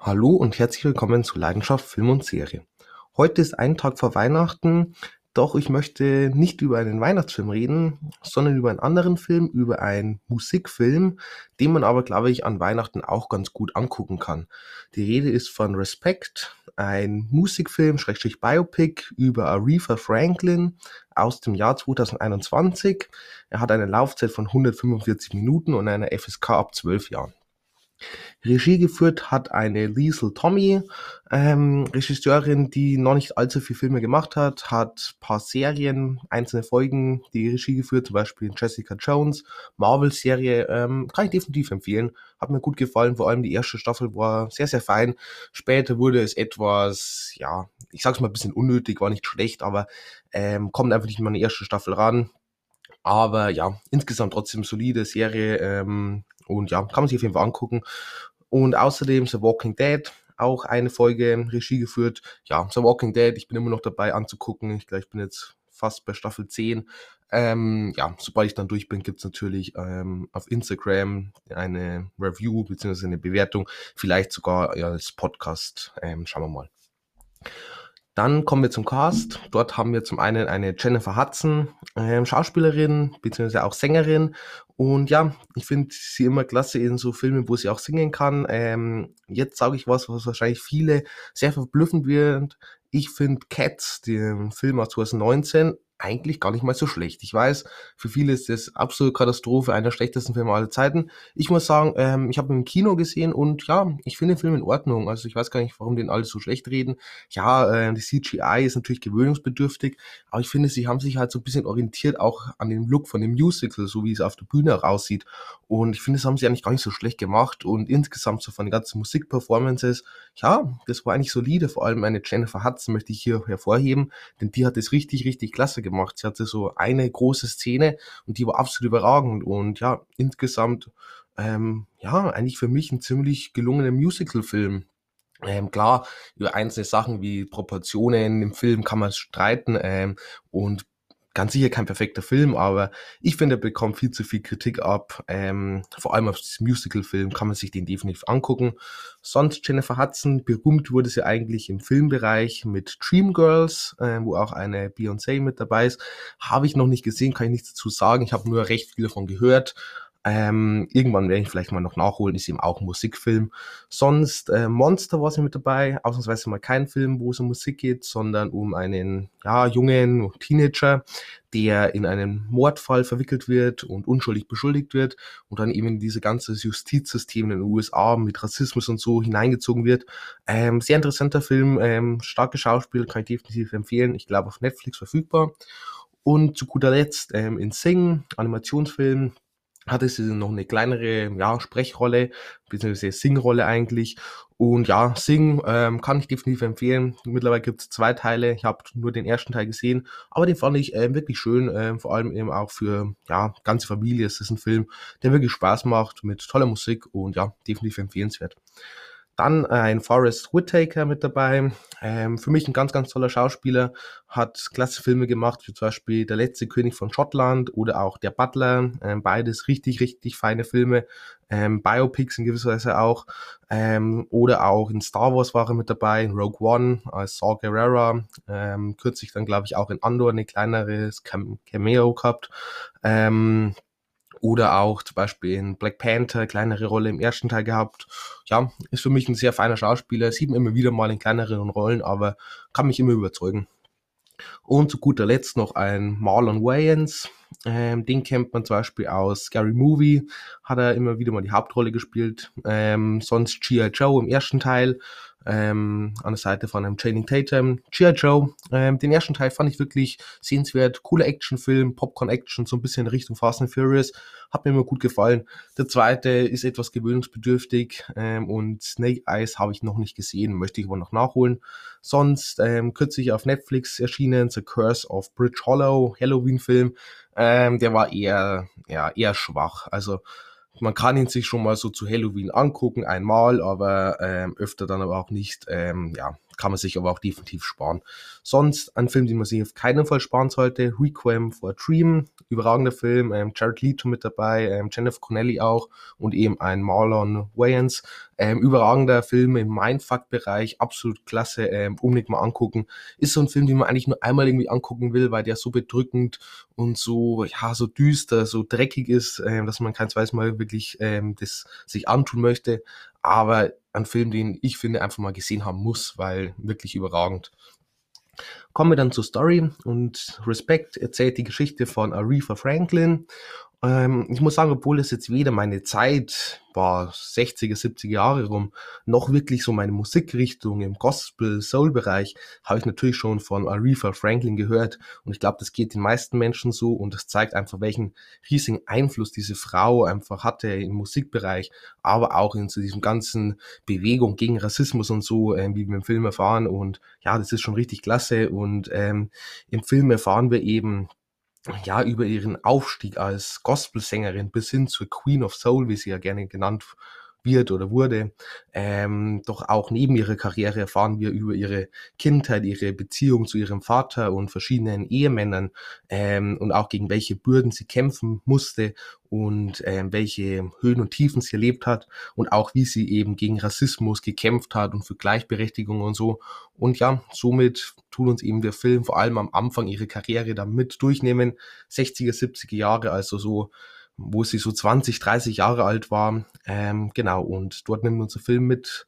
Hallo und herzlich willkommen zu Leidenschaft Film und Serie. Heute ist ein Tag vor Weihnachten, doch ich möchte nicht über einen Weihnachtsfilm reden, sondern über einen anderen Film, über einen Musikfilm, den man aber, glaube ich, an Weihnachten auch ganz gut angucken kann. Die Rede ist von Respect, ein Musikfilm, Schrägstrich Biopic über Aretha Franklin aus dem Jahr 2021. Er hat eine Laufzeit von 145 Minuten und eine FSK ab 12 Jahren. Regie geführt hat eine Liesl Tommy, ähm, Regisseurin, die noch nicht allzu viele Filme gemacht hat, hat paar Serien, einzelne Folgen die Regie geführt, zum Beispiel Jessica Jones, Marvel-Serie, ähm, kann ich definitiv empfehlen. Hat mir gut gefallen, vor allem die erste Staffel war sehr, sehr fein. Später wurde es etwas, ja, ich sag's mal ein bisschen unnötig, war nicht schlecht, aber ähm, kommt einfach nicht an die erste Staffel ran. Aber ja, insgesamt trotzdem solide Serie ähm, und ja, kann man sich auf jeden Fall angucken. Und außerdem The Walking Dead, auch eine Folge Regie geführt. Ja, The Walking Dead, ich bin immer noch dabei anzugucken. Ich glaube, ich bin jetzt fast bei Staffel 10. Ähm, ja, sobald ich dann durch bin, gibt's natürlich ähm, auf Instagram eine Review bzw. eine Bewertung, vielleicht sogar als Podcast. Ähm, schauen wir mal. Dann kommen wir zum Cast. Dort haben wir zum einen eine Jennifer Hudson, ähm, Schauspielerin beziehungsweise auch Sängerin. Und ja, ich finde sie immer klasse in so Filmen, wo sie auch singen kann. Ähm, jetzt sage ich was, was wahrscheinlich viele sehr verblüffend wird. Ich finde Cats, den Film aus 2019, eigentlich gar nicht mal so schlecht. Ich weiß, für viele ist das absolute Katastrophe, einer der schlechtesten Filme aller Zeiten. Ich muss sagen, ähm, ich habe ihn im Kino gesehen und ja, ich finde den Film in Ordnung. Also ich weiß gar nicht, warum den alle so schlecht reden. Ja, äh, die CGI ist natürlich gewöhnungsbedürftig, aber ich finde, sie haben sich halt so ein bisschen orientiert auch an dem Look von dem Musical, so wie es auf der Bühne aussieht. Und ich finde, das haben sie eigentlich gar nicht so schlecht gemacht und insgesamt so von den ganzen Musikperformances, ja, das war eigentlich solide. Vor allem eine Jennifer Hudson möchte ich hier hervorheben, denn die hat es richtig, richtig klasse gemacht gemacht. Sie hatte so eine große Szene und die war absolut überragend. Und ja, insgesamt, ähm, ja, eigentlich für mich ein ziemlich gelungener Musical-Film. Ähm, klar, über einzelne Sachen wie Proportionen im Film kann man streiten ähm, und ganz sicher kein perfekter Film, aber ich finde, er bekommt viel zu viel Kritik ab. Ähm, vor allem auf das Musical-Film kann man sich den definitiv angucken. Sonst Jennifer Hudson, berühmt wurde sie eigentlich im Filmbereich mit Dreamgirls, äh, wo auch eine Beyoncé mit dabei ist. Habe ich noch nicht gesehen, kann ich nichts dazu sagen. Ich habe nur recht viel davon gehört. Ähm, irgendwann werde ich vielleicht mal noch nachholen, ist eben auch ein Musikfilm. Sonst äh, Monster war sie mit dabei, ausnahmsweise mal kein Film, wo es um Musik geht, sondern um einen ja, jungen Teenager, der in einen Mordfall verwickelt wird und unschuldig beschuldigt wird und dann eben in diese ganze Justizsystem in den USA mit Rassismus und so hineingezogen wird. Ähm, sehr interessanter Film, ähm, starke Schauspiel, kann ich definitiv empfehlen. Ich glaube auf Netflix verfügbar. Und zu guter Letzt ähm, in Sing, Animationsfilm, hatte sie noch eine kleinere ja, Sprechrolle, beziehungsweise Singrolle eigentlich. Und ja, Sing ähm, kann ich definitiv empfehlen. Mittlerweile gibt es zwei Teile. Ich habe nur den ersten Teil gesehen, aber den fand ich äh, wirklich schön. Äh, vor allem eben auch für ja ganze Familie. Es ist ein Film, der wirklich Spaß macht mit toller Musik und ja, definitiv empfehlenswert. Dann äh, ein Forrest Whitaker mit dabei. Ähm, für mich ein ganz, ganz toller Schauspieler. Hat klasse Filme gemacht, wie zum Beispiel Der letzte König von Schottland oder auch Der Butler. Ähm, beides richtig, richtig feine Filme. Ähm, Biopics in gewisser Weise auch. Ähm, oder auch in Star Wars war er mit dabei, in Rogue One als Saw Gerrera. Ähm, kürzlich dann, glaube ich, auch in Andor eine kleineres Cameo gehabt. Ähm, oder auch zum Beispiel in Black Panther, kleinere Rolle im ersten Teil gehabt. Ja, ist für mich ein sehr feiner Schauspieler, sieht man immer wieder mal in kleineren Rollen, aber kann mich immer überzeugen. Und zu guter Letzt noch ein Marlon Wayans. Ähm, den kennt man zum Beispiel aus Scary Movie, hat er immer wieder mal die Hauptrolle gespielt. Ähm, sonst G.I. Joe im ersten Teil ähm, an der Seite von einem Channing Tatum. G.I. Joe, ähm, den ersten Teil fand ich wirklich sehenswert, cooler Actionfilm, Popcorn-Action, so ein bisschen in Richtung Fast and Furious, hat mir immer gut gefallen. Der zweite ist etwas gewöhnungsbedürftig ähm, und Snake Eyes habe ich noch nicht gesehen, möchte ich aber noch nachholen. Sonst ähm, kürzlich auf Netflix erschienen The Curse of Bridge Hollow, Halloween-Film, ähm, der war eher, ja, eher schwach, also man kann ihn sich schon mal so zu Halloween angucken, einmal, aber ähm, öfter dann aber auch nicht. Ähm, ja, kann man sich aber auch definitiv sparen. Sonst ein Film, den man sich auf keinen Fall sparen sollte, Requiem for a Dream, überragender Film, ähm, Jared Leto mit dabei, ähm, Jennifer Connelly auch und eben ein Marlon Wayans. Ähm, überragender Film im Mindfuck-Bereich, absolut klasse, ähm, unbedingt mal angucken. Ist so ein Film, den man eigentlich nur einmal irgendwie angucken will, weil der so bedrückend und so, ja, so düster, so dreckig ist, ähm, dass man kein zweites Mal wirklich ähm, das sich antun möchte. Aber ein Film, den ich finde, einfach mal gesehen haben muss, weil wirklich überragend. Kommen wir dann zur Story und Respect erzählt die Geschichte von Aretha Franklin ähm, ich muss sagen, obwohl es jetzt weder meine Zeit war, 60er, 70er Jahre rum, noch wirklich so meine Musikrichtung im Gospel-Soul-Bereich, habe ich natürlich schon von Aretha Franklin gehört. Und ich glaube, das geht den meisten Menschen so und das zeigt einfach, welchen riesigen Einfluss diese Frau einfach hatte im Musikbereich, aber auch in so diesem ganzen Bewegung gegen Rassismus und so, äh, wie wir im Film erfahren. Und ja, das ist schon richtig klasse. Und ähm, im Film erfahren wir eben, ja, über ihren Aufstieg als Gospelsängerin bis hin zur Queen of Soul, wie sie ja gerne genannt wird oder wurde. Ähm, doch auch neben ihrer Karriere erfahren wir über ihre Kindheit, ihre Beziehung zu ihrem Vater und verschiedenen Ehemännern ähm, und auch gegen welche Bürden sie kämpfen musste und ähm, welche Höhen und Tiefen sie erlebt hat und auch wie sie eben gegen Rassismus gekämpft hat und für Gleichberechtigung und so. Und ja, somit tut uns eben der Film vor allem am Anfang ihre Karriere damit durchnehmen. 60er, 70er Jahre, also so wo sie so 20, 30 Jahre alt war. Ähm, genau, und dort nimmt unser Film mit.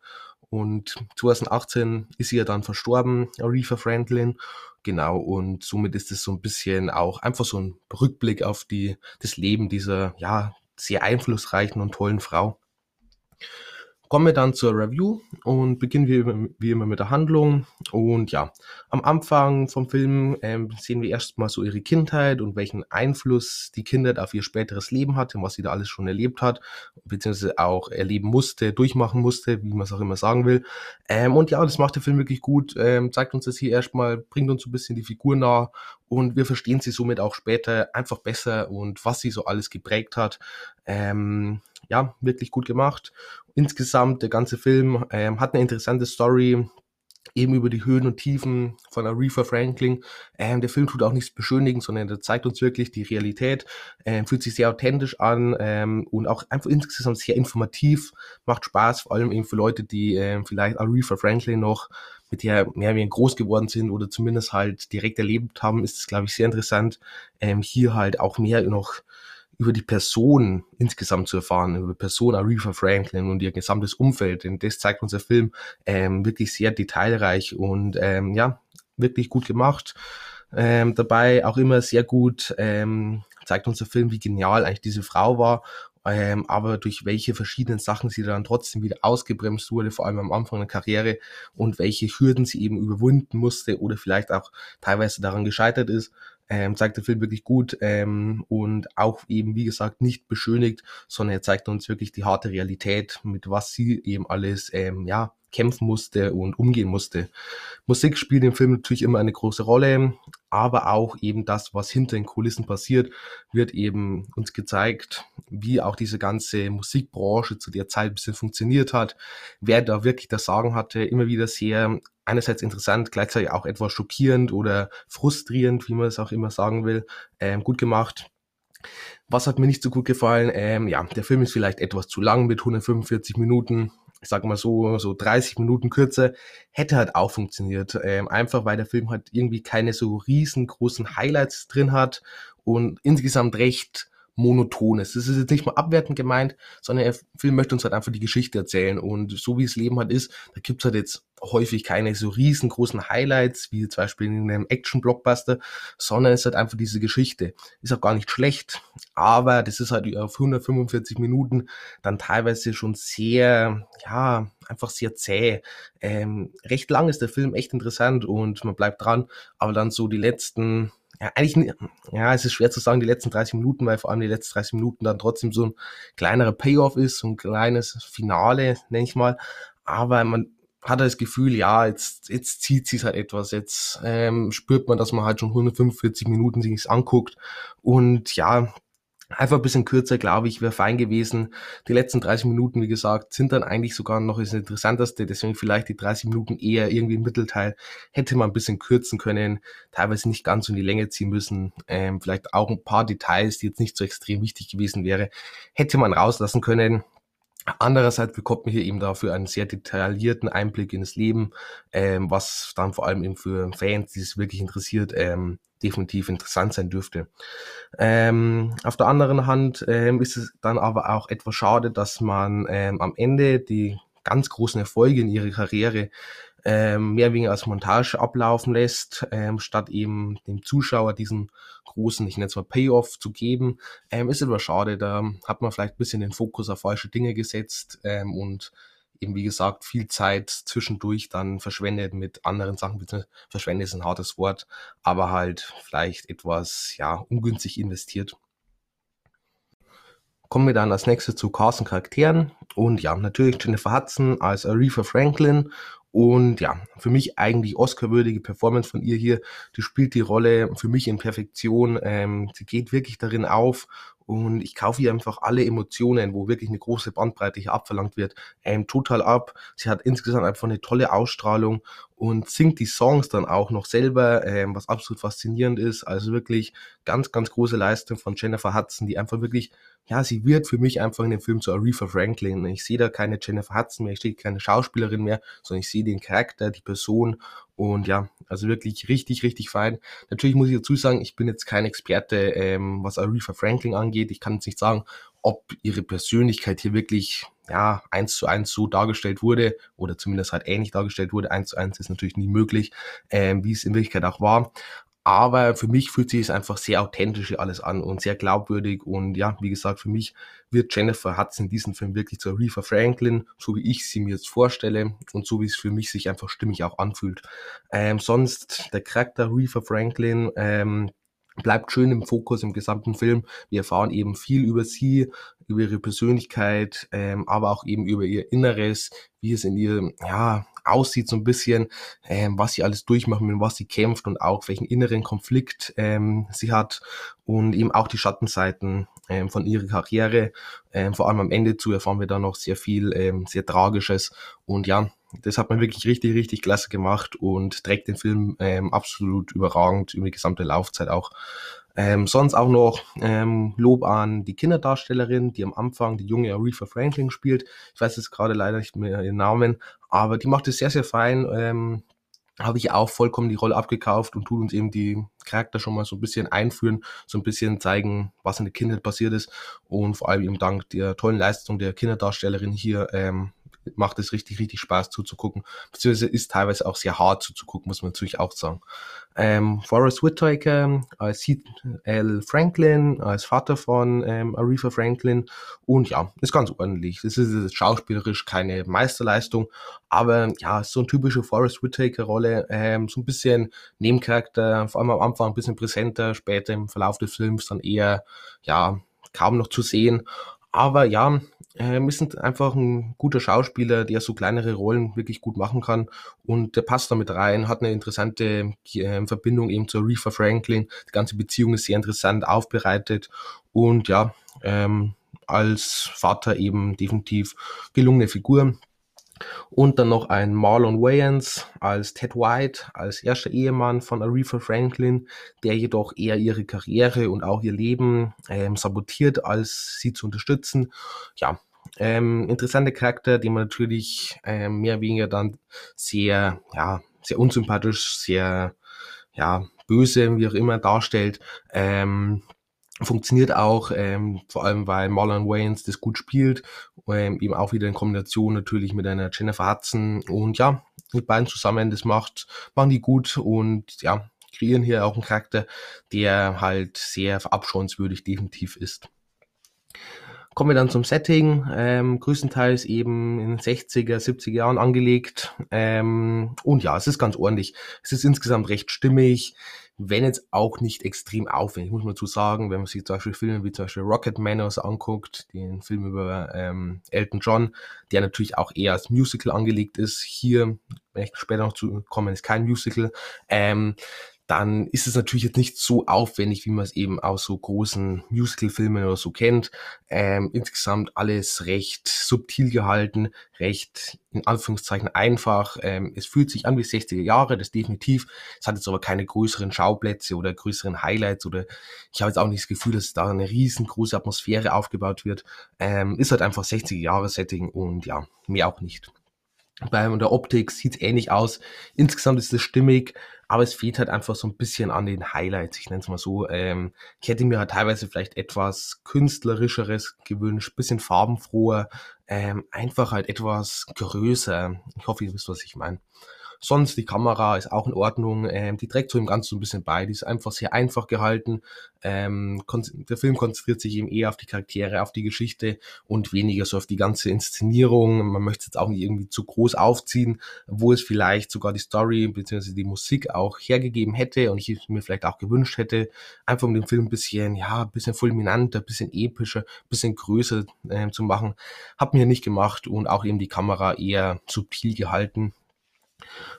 Und 2018 ist sie ja dann verstorben, Aretha Franklin. Genau, und somit ist es so ein bisschen auch einfach so ein Rückblick auf die, das Leben dieser, ja, sehr einflussreichen und tollen Frau. Kommen wir dann zur Review und beginnen wir wie immer mit der Handlung. Und ja, am Anfang vom Film ähm, sehen wir erstmal so ihre Kindheit und welchen Einfluss die Kindheit auf ihr späteres Leben hatte und was sie da alles schon erlebt hat, beziehungsweise auch erleben musste, durchmachen musste, wie man es auch immer sagen will. Ähm, und ja, das macht der Film wirklich gut, ähm, zeigt uns das hier erstmal, bringt uns so ein bisschen die Figur nah und wir verstehen sie somit auch später einfach besser und was sie so alles geprägt hat. Ähm, ja, wirklich gut gemacht. Insgesamt, der ganze Film ähm, hat eine interessante Story, eben über die Höhen und Tiefen von Aretha Franklin. Ähm, der Film tut auch nichts beschönigen, sondern der zeigt uns wirklich die Realität, ähm, fühlt sich sehr authentisch an ähm, und auch einfach insgesamt sehr informativ, macht Spaß, vor allem eben für Leute, die ähm, vielleicht Aretha Franklin noch mit der mehr wie groß geworden sind oder zumindest halt direkt erlebt haben, ist es, glaube ich, sehr interessant, ähm, hier halt auch mehr noch über die Person insgesamt zu erfahren, über Person Aretha Franklin und ihr gesamtes Umfeld. Denn das zeigt unser Film ähm, wirklich sehr detailreich und ähm, ja, wirklich gut gemacht. Ähm, dabei auch immer sehr gut ähm, zeigt unser Film, wie genial eigentlich diese Frau war ähm, aber durch welche verschiedenen Sachen sie dann trotzdem wieder ausgebremst wurde, vor allem am Anfang der Karriere und welche Hürden sie eben überwinden musste oder vielleicht auch teilweise daran gescheitert ist ähm, zeigt der Film wirklich gut ähm, und auch eben, wie gesagt, nicht beschönigt, sondern er zeigt uns wirklich die harte Realität, mit was sie eben alles, ähm, ja, kämpfen musste und umgehen musste. Musik spielt im Film natürlich immer eine große Rolle, aber auch eben das, was hinter den Kulissen passiert, wird eben uns gezeigt, wie auch diese ganze Musikbranche zu der Zeit ein bisschen funktioniert hat, wer da wirklich das Sagen hatte, immer wieder sehr einerseits interessant, gleichzeitig auch etwas schockierend oder frustrierend, wie man es auch immer sagen will, ähm, gut gemacht. Was hat mir nicht so gut gefallen? Ähm, ja, der Film ist vielleicht etwas zu lang mit 145 Minuten ich sag mal so, so 30 Minuten kürzer, hätte halt auch funktioniert. Ähm, einfach weil der Film halt irgendwie keine so riesengroßen Highlights drin hat und insgesamt recht monoton ist. Das ist jetzt nicht mal abwertend gemeint, sondern der Film möchte uns halt einfach die Geschichte erzählen. Und so wie das Leben halt ist, da gibt's halt jetzt häufig keine so riesengroßen Highlights, wie zum Beispiel in einem Action-Blockbuster, sondern es ist halt einfach diese Geschichte. Ist auch gar nicht schlecht, aber das ist halt auf 145 Minuten dann teilweise schon sehr, ja, einfach sehr zäh. Ähm, recht lang ist der Film echt interessant und man bleibt dran, aber dann so die letzten ja, eigentlich, ja, es ist schwer zu sagen, die letzten 30 Minuten, weil vor allem die letzten 30 Minuten dann trotzdem so ein kleinerer Payoff ist, so ein kleines Finale, nenne ich mal. Aber man hat das Gefühl, ja, jetzt, jetzt zieht sich halt etwas. Jetzt ähm, spürt man, dass man halt schon 145 Minuten sich anguckt. Und ja, Einfach ein bisschen kürzer, glaube ich, wäre fein gewesen. Die letzten 30 Minuten, wie gesagt, sind dann eigentlich sogar noch das Interessanteste. Deswegen vielleicht die 30 Minuten eher irgendwie im Mittelteil. Hätte man ein bisschen kürzen können, teilweise nicht ganz in die Länge ziehen müssen. Ähm, vielleicht auch ein paar Details, die jetzt nicht so extrem wichtig gewesen wäre, hätte man rauslassen können. Andererseits bekommt man hier eben dafür einen sehr detaillierten Einblick in das Leben, ähm, was dann vor allem eben für Fans, die es wirklich interessiert, ähm, definitiv interessant sein dürfte. Ähm, auf der anderen Hand ähm, ist es dann aber auch etwas schade, dass man ähm, am Ende die ganz großen Erfolge in ihrer Karriere ähm, mehr weniger als Montage ablaufen lässt, ähm, statt eben dem Zuschauer diesen großen, ich nenne es mal Payoff zu geben, ähm, ist aber schade. Da hat man vielleicht ein bisschen den Fokus auf falsche Dinge gesetzt ähm, und eben wie gesagt viel Zeit zwischendurch dann verschwendet mit anderen Sachen, verschwendet ist ein hartes Wort, aber halt vielleicht etwas ja ungünstig investiert. Kommen wir dann als nächstes zu Carson Charakteren und ja, natürlich Jennifer Hudson als Aretha Franklin und ja, für mich eigentlich Oscar-würdige Performance von ihr hier. Die spielt die Rolle für mich in Perfektion. Ähm, sie geht wirklich darin auf und ich kaufe ihr einfach alle Emotionen, wo wirklich eine große Bandbreite hier abverlangt wird, ähm, total ab. Sie hat insgesamt einfach eine tolle Ausstrahlung und singt die Songs dann auch noch selber, ähm, was absolut faszinierend ist. Also wirklich ganz, ganz große Leistung von Jennifer Hudson, die einfach wirklich, ja, sie wird für mich einfach in dem Film zu Aretha Franklin. Ich sehe da keine Jennifer Hudson mehr, ich sehe keine Schauspielerin mehr, sondern ich sehe den Charakter, die Person und ja, also wirklich richtig, richtig fein. Natürlich muss ich dazu sagen, ich bin jetzt kein Experte, ähm, was Aretha Franklin angeht. Ich kann jetzt nicht sagen, ob ihre Persönlichkeit hier wirklich ja eins zu eins so dargestellt wurde oder zumindest halt ähnlich dargestellt wurde. Eins zu eins ist natürlich nie möglich, ähm, wie es in Wirklichkeit auch war. Aber für mich fühlt sich es einfach sehr authentisch alles an und sehr glaubwürdig. Und ja, wie gesagt, für mich wird Jennifer Hudson in diesem Film wirklich zur Aretha Franklin, so wie ich sie mir jetzt vorstelle und so wie es für mich sich einfach stimmig auch anfühlt. Ähm, sonst der Charakter Aretha Franklin, ähm, bleibt schön im Fokus im gesamten Film. Wir erfahren eben viel über sie, über ihre Persönlichkeit, ähm, aber auch eben über ihr Inneres, wie es in ihr ja aussieht so ein bisschen, ähm, was sie alles durchmacht, mit was sie kämpft und auch welchen inneren Konflikt ähm, sie hat und eben auch die Schattenseiten ähm, von ihrer Karriere. Ähm, vor allem am Ende zu erfahren wir da noch sehr viel, ähm, sehr Tragisches und ja, das hat man wirklich richtig, richtig klasse gemacht und trägt den Film ähm, absolut überragend über die gesamte Laufzeit auch. Ähm, sonst auch noch ähm, Lob an die Kinderdarstellerin, die am Anfang die junge Aretha Franklin spielt. Ich weiß jetzt gerade leider nicht mehr ihren Namen, aber die macht es sehr, sehr fein. Ähm, habe ich auch vollkommen die Rolle abgekauft und tut uns eben die Charakter schon mal so ein bisschen einführen, so ein bisschen zeigen, was in der Kindheit passiert ist und vor allem eben dank der tollen Leistung der Kinderdarstellerin hier ähm, macht es richtig, richtig Spaß zuzugucken. Beziehungsweise ist teilweise auch sehr hart zuzugucken, muss man natürlich auch sagen. Ähm, Forrest Whitaker als Heath L. Franklin, als Vater von ähm, Aretha Franklin. Und ja, ist ganz ordentlich. Das ist schauspielerisch keine Meisterleistung, aber ja, so eine typische Forrest Whitaker-Rolle. Ähm, so ein bisschen Nebencharakter, vor allem am Anfang ein bisschen präsenter, später im Verlauf des Films dann eher, ja, kaum noch zu sehen. Aber ja, ähm, ist einfach ein guter Schauspieler, der so kleinere Rollen wirklich gut machen kann und der passt damit rein, hat eine interessante äh, Verbindung eben zur Aretha Franklin. Die ganze Beziehung ist sehr interessant aufbereitet und ja, ähm, als Vater eben definitiv gelungene Figur. Und dann noch ein Marlon Wayans als Ted White, als erster Ehemann von Aretha Franklin, der jedoch eher ihre Karriere und auch ihr Leben ähm, sabotiert, als sie zu unterstützen. Ja, ähm, interessante Charakter, die man natürlich ähm, mehr oder weniger dann sehr, ja, sehr unsympathisch, sehr, ja, böse, wie auch immer darstellt. Ähm, funktioniert auch, ähm, vor allem weil Marlon Wayans das gut spielt, ähm, eben auch wieder in Kombination natürlich mit einer Jennifer Hudson und ja, mit beiden zusammen, das macht, machen die gut und ja, kreieren hier auch einen Charakter, der halt sehr verabscheuenswürdig definitiv ist. Kommen wir dann zum Setting, ähm, größtenteils eben in 60er, 70er Jahren angelegt. Ähm, und ja, es ist ganz ordentlich. Es ist insgesamt recht stimmig, wenn jetzt auch nicht extrem aufwendig, muss man dazu sagen, wenn man sich zum Beispiel Filme wie zum Beispiel Rocket Man oder so anguckt, den Film über ähm, Elton John, der natürlich auch eher als Musical angelegt ist. Hier, wenn ich später noch zu kommen, ist kein Musical. Ähm, dann ist es natürlich jetzt nicht so aufwendig, wie man es eben aus so großen Musical-Filmen oder so kennt. Ähm, insgesamt alles recht subtil gehalten, recht in Anführungszeichen einfach. Ähm, es fühlt sich an wie 60er Jahre, das definitiv. Es hat jetzt aber keine größeren Schauplätze oder größeren Highlights oder ich habe jetzt auch nicht das Gefühl, dass da eine riesengroße Atmosphäre aufgebaut wird. Ähm, ist halt einfach 60er Jahre Setting und ja, mehr auch nicht. Bei der Optik sieht es ähnlich aus. Insgesamt ist es stimmig, aber es fehlt halt einfach so ein bisschen an den Highlights. Ich nenne es mal so. Ähm, ich hätte mir halt teilweise vielleicht etwas künstlerischeres gewünscht, bisschen farbenfroher, ähm, einfach halt etwas größer. Ich hoffe, ihr wisst, was ich meine. Sonst die Kamera ist auch in Ordnung. Ähm, die trägt so im Ganzen so ein bisschen bei. Die ist einfach sehr einfach gehalten. Ähm, der Film konzentriert sich eben eher auf die Charaktere, auf die Geschichte und weniger so auf die ganze Inszenierung. Man möchte es jetzt auch nicht irgendwie zu groß aufziehen, wo es vielleicht sogar die Story bzw. die Musik auch hergegeben hätte und ich mir vielleicht auch gewünscht hätte, einfach um den Film ein bisschen, ja, ein bisschen fulminanter, ein bisschen epischer, ein bisschen größer äh, zu machen. Hat mir nicht gemacht und auch eben die Kamera eher subtil gehalten.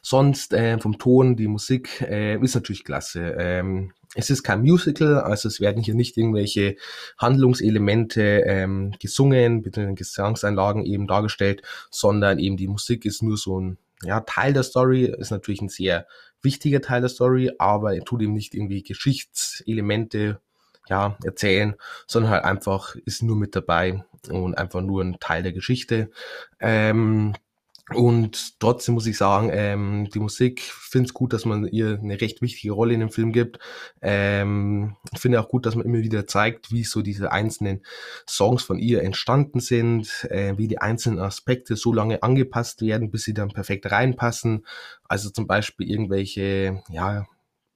Sonst äh, vom Ton, die Musik äh, ist natürlich klasse. Ähm, es ist kein Musical, also es werden hier nicht irgendwelche Handlungselemente ähm, gesungen, mit den Gesangseinlagen eben dargestellt, sondern eben die Musik ist nur so ein ja, Teil der Story, ist natürlich ein sehr wichtiger Teil der Story, aber er tut ihm nicht irgendwie Geschichtselemente ja, erzählen, sondern halt einfach ist nur mit dabei und einfach nur ein Teil der Geschichte. Ähm, und trotzdem muss ich sagen, ähm, die Musik, finde es gut, dass man ihr eine recht wichtige Rolle in dem Film gibt. Ähm, finde auch gut, dass man immer wieder zeigt, wie so diese einzelnen Songs von ihr entstanden sind, äh, wie die einzelnen Aspekte so lange angepasst werden, bis sie dann perfekt reinpassen. Also zum Beispiel irgendwelche, ja,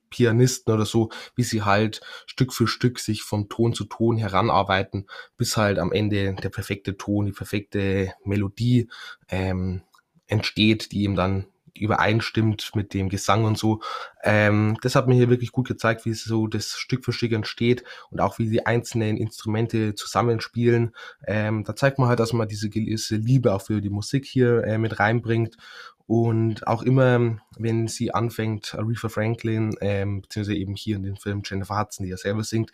Pianisten oder so, wie sie halt Stück für Stück sich vom Ton zu Ton heranarbeiten, bis halt am Ende der perfekte Ton, die perfekte Melodie ähm, entsteht, die ihm dann übereinstimmt mit dem Gesang und so. Ähm, das hat mir hier wirklich gut gezeigt, wie so das Stück für Stück entsteht und auch wie die einzelnen Instrumente zusammenspielen. Ähm, da zeigt man halt, dass man diese gewisse Liebe auch für die Musik hier äh, mit reinbringt und auch immer, wenn sie anfängt, Aretha Franklin, ähm, beziehungsweise eben hier in dem Film Jennifer Hudson, die ja selber singt,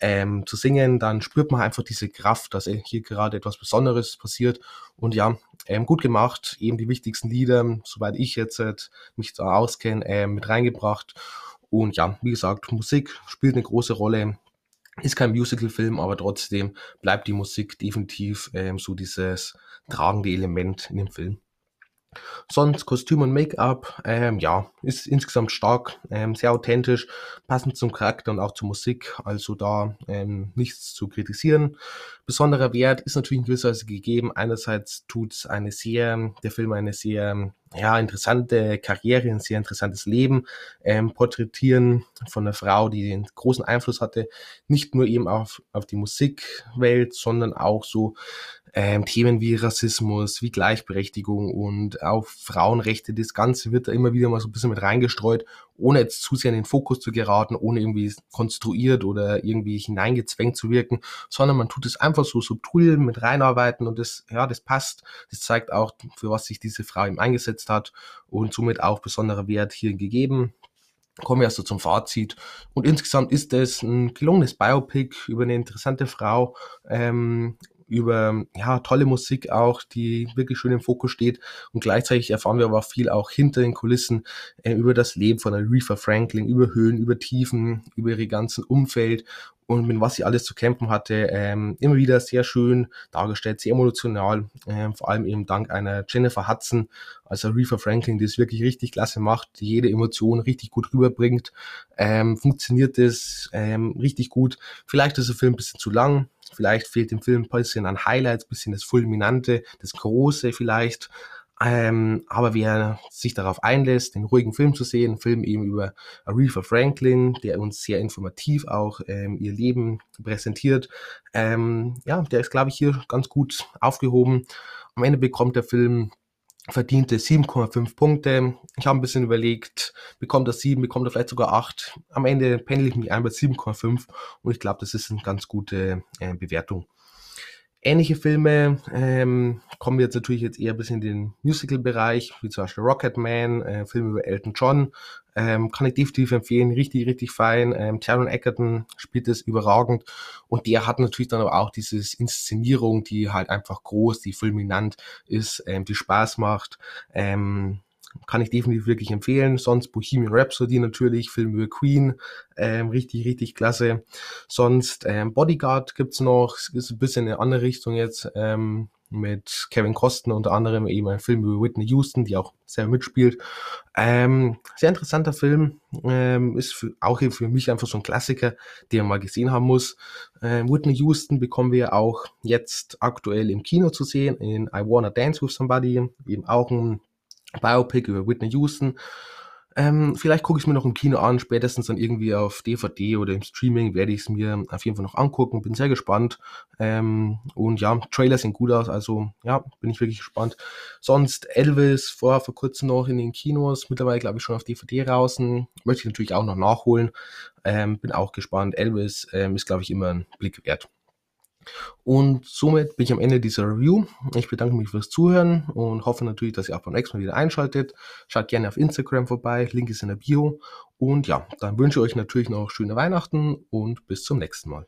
ähm, zu singen, dann spürt man einfach diese Kraft, dass hier gerade etwas Besonderes passiert. Und ja, ähm, gut gemacht, eben die wichtigsten Lieder, soweit ich jetzt äh, mich da auskenne, ähm, mit reingebracht. Und ja, wie gesagt, Musik spielt eine große Rolle. Ist kein Musical-Film, aber trotzdem bleibt die Musik definitiv ähm, so dieses tragende Element in dem Film. Sonst Kostüm und Make-up, ähm, ja, ist insgesamt stark, ähm, sehr authentisch, passend zum Charakter und auch zur Musik, also da ähm, nichts zu kritisieren. Besonderer Wert ist natürlich in gewisser Weise gegeben. Einerseits tut eine sehr, der Film eine sehr ja, interessante Karriere, ein sehr interessantes Leben ähm, porträtieren von einer Frau, die einen großen Einfluss hatte, nicht nur eben auf, auf die Musikwelt, sondern auch so ähm, Themen wie Rassismus, wie Gleichberechtigung und auch Frauenrechte. Das Ganze wird da immer wieder mal so ein bisschen mit reingestreut, ohne jetzt zu sehr in den Fokus zu geraten, ohne irgendwie konstruiert oder irgendwie hineingezwängt zu wirken, sondern man tut es einfach so subtil mit reinarbeiten und das, ja, das passt. Das zeigt auch, für was sich diese Frau eben eingesetzt hat und somit auch besonderer Wert hier gegeben kommen wir also zum Fazit. Und insgesamt ist es ein gelungenes Biopic über eine interessante Frau, ähm, über ja, tolle Musik auch, die wirklich schön im Fokus steht. Und gleichzeitig erfahren wir aber viel auch hinter den Kulissen äh, über das Leben von Aretha Franklin, über Höhen, über Tiefen, über ihre ganzen Umfeld und mit was sie alles zu kämpfen hatte. Ähm, immer wieder sehr schön dargestellt, sehr emotional, ähm, vor allem eben dank einer Jennifer Hudson, also Aretha Franklin, die es wirklich richtig klasse macht, die jede Emotion richtig gut rüberbringt. Ähm, funktioniert es ähm, richtig gut. Vielleicht ist der Film ein bisschen zu lang, Vielleicht fehlt dem Film ein bisschen an Highlights, ein bisschen das Fulminante, das Große vielleicht. Ähm, aber wer sich darauf einlässt, den ruhigen Film zu sehen, einen Film eben über Aretha Franklin, der uns sehr informativ auch ähm, ihr Leben präsentiert, ähm, ja, der ist, glaube ich, hier ganz gut aufgehoben. Am Ende bekommt der Film verdiente 7,5 Punkte. Ich habe ein bisschen überlegt, bekommt er 7, bekommt er vielleicht sogar 8. Am Ende pendel ich mich ein bei 7,5 und ich glaube, das ist eine ganz gute äh, Bewertung. Ähnliche Filme ähm, kommen jetzt natürlich jetzt eher bis in den Musical-Bereich, wie zum Beispiel Rocketman, äh, Film über Elton John. Ähm, kann ich definitiv empfehlen, richtig, richtig fein. Ähm, Taron Egerton spielt es überragend und der hat natürlich dann aber auch diese Inszenierung, die halt einfach groß, die fulminant ist, ähm, die Spaß macht. Ähm, kann ich definitiv wirklich empfehlen. Sonst Bohemian Rhapsody natürlich, Film über Queen, ähm, richtig, richtig klasse. Sonst ähm, Bodyguard gibt's noch, ist ein bisschen in eine andere Richtung jetzt. Ähm, mit Kevin Costner unter anderem eben ein Film über Whitney Houston, die auch sehr mitspielt. Ähm, sehr interessanter Film, ähm, ist für, auch für mich einfach so ein Klassiker, den man mal gesehen haben muss. Ähm, Whitney Houston bekommen wir auch jetzt aktuell im Kino zu sehen in I Wanna Dance with Somebody, eben auch ein Biopic über Whitney Houston. Ähm, vielleicht gucke ich es mir noch im Kino an, spätestens dann irgendwie auf DVD oder im Streaming werde ich es mir auf jeden Fall noch angucken. Bin sehr gespannt. Ähm, und ja, Trailer sehen gut aus, also ja, bin ich wirklich gespannt. Sonst Elvis vor, vor kurzem noch in den Kinos, mittlerweile glaube ich schon auf DVD draußen. Möchte ich natürlich auch noch nachholen. Ähm, bin auch gespannt. Elvis ähm, ist, glaube ich, immer ein Blick wert. Und somit bin ich am Ende dieser Review. Ich bedanke mich fürs Zuhören und hoffe natürlich, dass ihr auch beim nächsten Mal wieder einschaltet. Schaut gerne auf Instagram vorbei, Link ist in der Bio. Und ja, dann wünsche ich euch natürlich noch schöne Weihnachten und bis zum nächsten Mal.